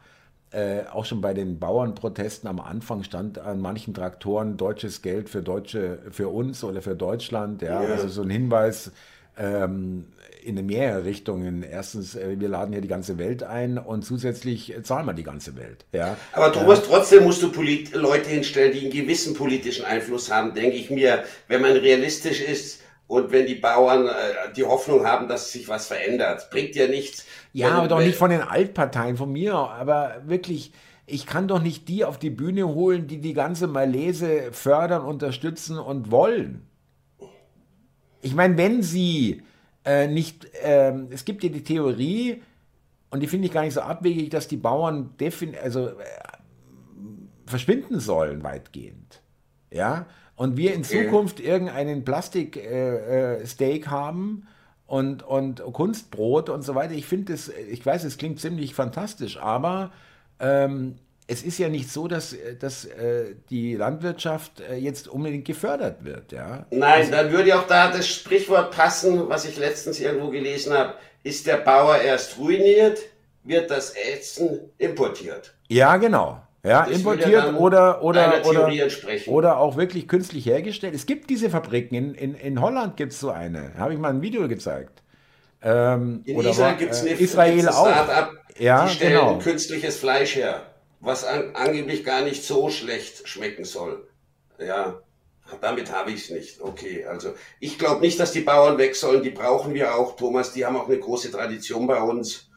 äh, auch schon bei den Bauernprotesten am Anfang stand an manchen Traktoren deutsches Geld für Deutsche, für uns oder für Deutschland. Ja, ja. also so ein Hinweis, ähm, in mehrere Richtungen. Erstens, äh, wir laden hier die ganze Welt ein und zusätzlich zahlen wir die ganze Welt. Ja. Aber Thomas, trotzdem musst du Polit Leute hinstellen, die einen gewissen politischen Einfluss haben, denke ich mir, wenn man realistisch ist. Und wenn die Bauern äh, die Hoffnung haben, dass sich was verändert, bringt ja nichts. Ja, aber doch nicht von den Altparteien, von mir, aber wirklich, ich kann doch nicht die auf die Bühne holen, die die ganze Malese fördern, unterstützen und wollen. Ich meine, wenn sie äh, nicht, äh, es gibt ja die Theorie, und die finde ich gar nicht so abwegig, dass die Bauern also, äh, verschwinden sollen weitgehend. Ja, und wir in Zukunft irgendeinen Plastiksteak äh, äh, haben und, und Kunstbrot und so weiter. Ich finde es, ich weiß, es klingt ziemlich fantastisch, aber ähm, es ist ja nicht so, dass, äh, dass äh, die Landwirtschaft äh, jetzt unbedingt gefördert wird. Ja? Nein, also, dann würde auch da das Sprichwort passen, was ich letztens irgendwo gelesen habe. Ist der Bauer erst ruiniert, wird das Essen importiert. Ja, genau. Ja, das importiert oder, oder, oder, oder auch wirklich künstlich hergestellt. Es gibt diese Fabriken. In, in, in Holland gibt es so eine. Habe ich mal ein Video gezeigt. Ähm, in Israel gibt es eine Israel auch. Start-up, ja, die stellen genau. künstliches Fleisch her was an, angeblich gar nicht so schlecht schmecken soll. Ja, damit habe ich es nicht. Okay, also ich glaube nicht, dass die Bauern weg sollen. Die brauchen wir auch, Thomas. Die haben auch eine große Tradition bei uns.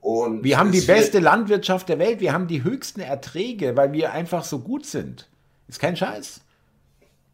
Und wir haben die beste Landwirtschaft der Welt. Wir haben die höchsten Erträge, weil wir einfach so gut sind. Ist kein Scheiß.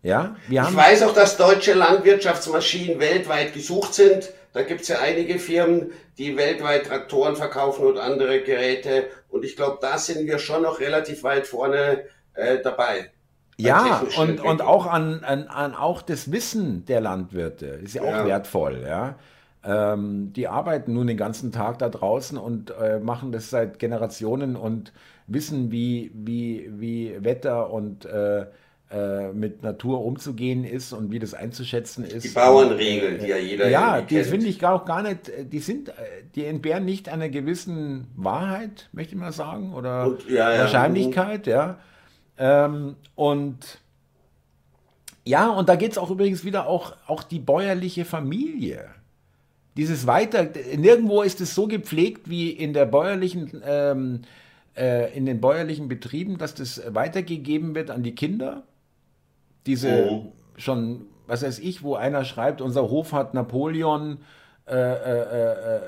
Ja, wir haben ich weiß auch, dass deutsche Landwirtschaftsmaschinen weltweit gesucht sind. Da gibt es ja einige Firmen, die weltweit Traktoren verkaufen und andere Geräte. Und ich glaube, da sind wir schon noch relativ weit vorne äh, dabei. Ja, und, und auch an, an, an auch das Wissen der Landwirte ist ja auch ja. wertvoll, ja. Ähm, die arbeiten nun den ganzen Tag da draußen und äh, machen das seit Generationen und wissen, wie, wie, wie Wetter und äh, äh, mit Natur umzugehen ist und wie das einzuschätzen ist. Die Bauernregeln, die ja jeder Ja, die finde ich auch gar nicht, die sind, die entbehren nicht einer gewissen Wahrheit, möchte ich mal sagen, oder und, ja, ja. Wahrscheinlichkeit, ja. Ähm, und ja, und da geht es auch übrigens wieder auch, auch die bäuerliche Familie. Dieses Weiter, nirgendwo ist es so gepflegt wie in der bäuerlichen, ähm, äh, in den bäuerlichen Betrieben, dass das weitergegeben wird an die Kinder. Diese oh. schon, was weiß ich, wo einer schreibt, unser Hof hat Napoleon, äh, äh, äh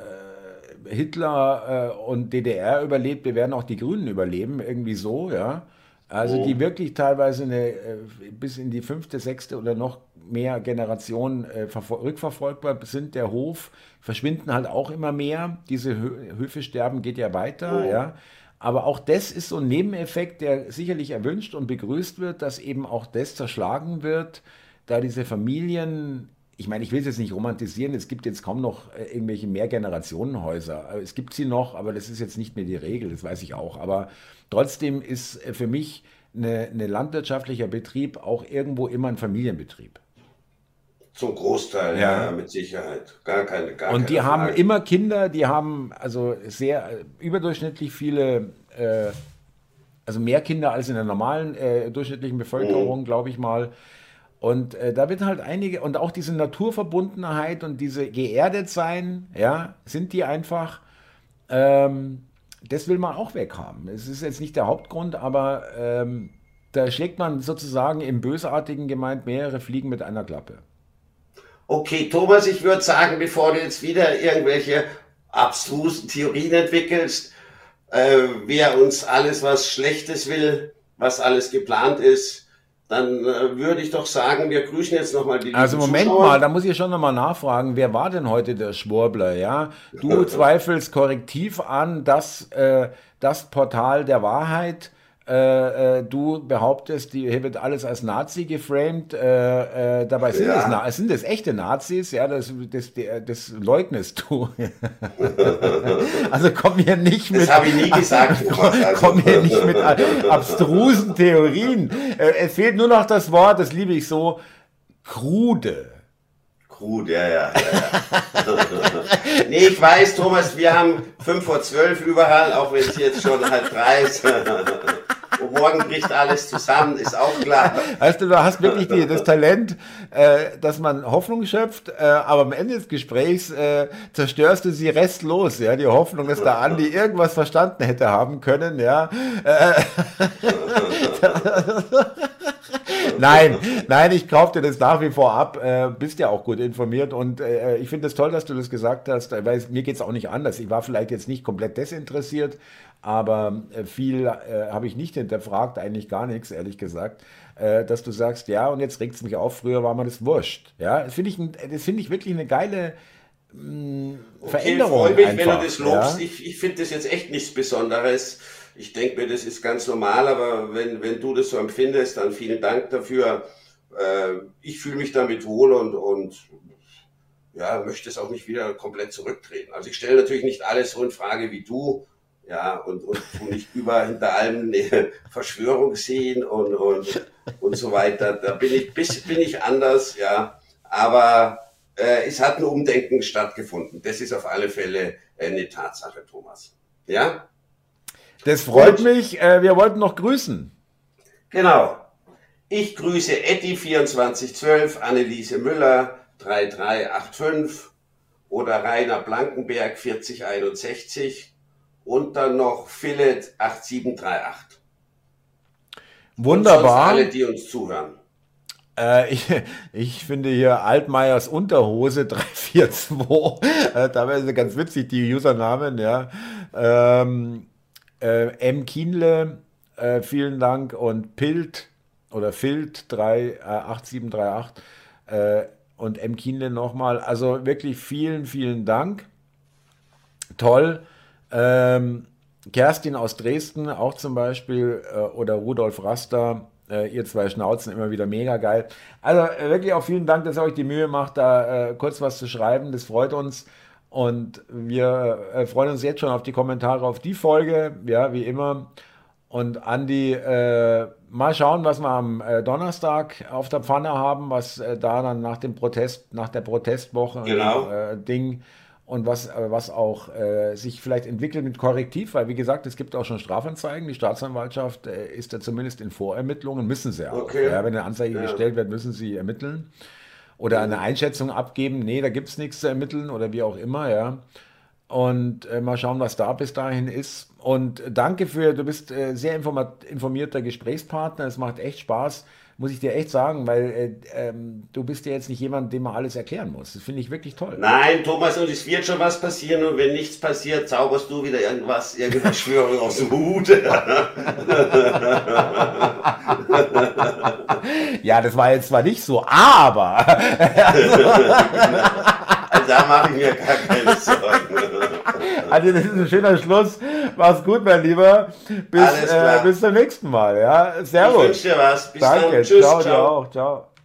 Hitler äh, und DDR überlebt, wir werden auch die Grünen überleben, irgendwie so, ja. Also die oh. wirklich teilweise eine, äh, bis in die fünfte, sechste oder noch mehr Generationen äh, rückverfolgbar sind. Der Hof verschwinden halt auch immer mehr. Diese Höfe sterben geht ja weiter, oh. ja. Aber auch das ist so ein Nebeneffekt, der sicherlich erwünscht und begrüßt wird, dass eben auch das zerschlagen wird, da diese Familien ich meine, ich will es jetzt nicht romantisieren, es gibt jetzt kaum noch äh, irgendwelche Mehrgenerationenhäuser. Es gibt sie noch, aber das ist jetzt nicht mehr die Regel, das weiß ich auch. Aber trotzdem ist äh, für mich eine landwirtschaftlicher Betrieb auch irgendwo immer ein Familienbetrieb. Zum Großteil, ja, ja mit Sicherheit. Gar keine, gar Und die haben immer Kinder, die haben also sehr äh, überdurchschnittlich viele, äh, also mehr Kinder als in der normalen äh, durchschnittlichen Bevölkerung, mhm. glaube ich mal. Und äh, da wird halt einige, und auch diese Naturverbundenheit und diese geerdet sein, ja, sind die einfach, ähm, das will man auch weghaben. Es ist jetzt nicht der Hauptgrund, aber ähm, da schlägt man sozusagen im Bösartigen gemeint mehrere Fliegen mit einer Klappe. Okay, Thomas, ich würde sagen, bevor du jetzt wieder irgendwelche abstrusen Theorien entwickelst, äh, wer uns alles was Schlechtes will, was alles geplant ist, dann äh, würde ich doch sagen, wir grüßen jetzt nochmal die Also Moment Zuschauer. mal, da muss ich schon nochmal nachfragen, wer war denn heute der Schwurbler, ja? Du zweifelst korrektiv an, dass äh, das Portal der Wahrheit äh, äh, du behauptest, die, hier wird alles als Nazi geframed, äh, äh, dabei sind, ja. es, sind es echte Nazis, ja, das, das, das leugnest du. also komm hier nicht mit. Das habe ich nie gesagt. komm, komm hier nicht mit abstrusen Theorien. Äh, es fehlt nur noch das Wort, das liebe ich so, krude. Krude, ja, ja. ja, ja. nee, ich weiß, Thomas, wir haben fünf vor zwölf überall, auch wenn es jetzt schon halb drei ist. Und morgen bricht alles zusammen, ist auch klar. Weißt du, du hast wirklich die, das Talent, äh, dass man Hoffnung schöpft, äh, aber am Ende des Gesprächs äh, zerstörst du sie restlos, ja, die Hoffnung, dass der Andi irgendwas verstanden hätte haben können, ja. Äh, nein, nein, ich kaufe dir das nach wie vor ab. Äh, bist ja auch gut informiert und äh, ich finde es das toll, dass du das gesagt hast, weil mir geht es auch nicht anders. Ich war vielleicht jetzt nicht komplett desinteressiert, aber äh, viel äh, habe ich nicht hinterfragt, eigentlich gar nichts, ehrlich gesagt, äh, dass du sagst, ja, und jetzt regt es mich auf, früher war mir das wurscht. Ja, das finde ich, find ich wirklich eine geile mh, mm, Veränderung. Okay, freue mich, einfach, wenn du das lobst. Ja? Ich, ich finde das jetzt echt nichts Besonderes. Ich denke mir, das ist ganz normal, aber wenn, wenn du das so empfindest, dann vielen Dank dafür. Äh, ich fühle mich damit wohl und, und ja, möchte es auch nicht wieder komplett zurücktreten. Also ich stelle natürlich nicht alles so in Frage wie du, ja, und, und nicht über hinter allem eine Verschwörung sehen und, und, und so weiter. Da bin ich, bin ich anders, ja. Aber äh, es hat ein Umdenken stattgefunden. Das ist auf alle Fälle eine Tatsache, Thomas. Ja? Das freut und, mich. Äh, wir wollten noch grüßen. Genau. Ich grüße Eddie2412, Anneliese Müller 3385 oder Rainer Blankenberg 4061 und dann noch Philip 8738. Wunderbar. alle, die uns zuhören. Äh, ich, ich finde hier Altmaiers Unterhose 342. Äh, da wäre ganz witzig, die Usernamen, ja. Ähm, äh, M. Kienle, äh, vielen Dank. Und Pilt oder Filt 3, 8738. Äh, und M. Kienle nochmal. Also wirklich vielen, vielen Dank. Toll. Ähm, Kerstin aus Dresden auch zum Beispiel äh, oder Rudolf Raster, äh, ihr zwei Schnauzen immer wieder mega geil. Also äh, wirklich auch vielen Dank, dass ihr euch die Mühe macht, da äh, kurz was zu schreiben. Das freut uns. Und wir äh, freuen uns jetzt schon auf die Kommentare auf die Folge, ja, wie immer. Und Andi, äh, mal schauen, was wir am äh, Donnerstag auf der Pfanne haben, was äh, da dann nach dem Protest, nach der Protestwoche Genau. äh, Ding und was, äh, was auch sich vielleicht entwickelt mit Korrektiv, weil wie gesagt, es gibt auch schon Strafanzeigen. Die Staatsanwaltschaft ist ja zumindest in Vorermittlungen, müssen sie auch. Okay. Ja, wenn eine Anzeige Ja. gestellt wird, müssen sie ermitteln oder eine Einschätzung abgeben. Nee, da gibt es nichts zu ermitteln oder wie auch immer, ja. Und äh, mal schauen, was da bis dahin ist. Und äh, danke für, du bist äh, sehr informierter Gesprächspartner. Es macht echt Spaß, muss ich dir echt sagen, weil äh, ähm, du bist ja jetzt nicht jemand, dem man alles erklären muss. Das finde ich wirklich toll. Nein, Thomas, und es wird schon was passieren und wenn nichts passiert, zauberst du wieder irgendwas, irgendeine Schwörung aus dem Hut. Ja, das war jetzt zwar nicht so, aber da mache ich mir gar keine Sorgen. also das ist ein schöner Schluss. Mach's gut, mein Lieber. Bis, äh, bis zum nächsten Mal. Ja, Ich Servus. wünsche dir was. Bis Danke. dann. Tschüss. ciao. ciao. ciao.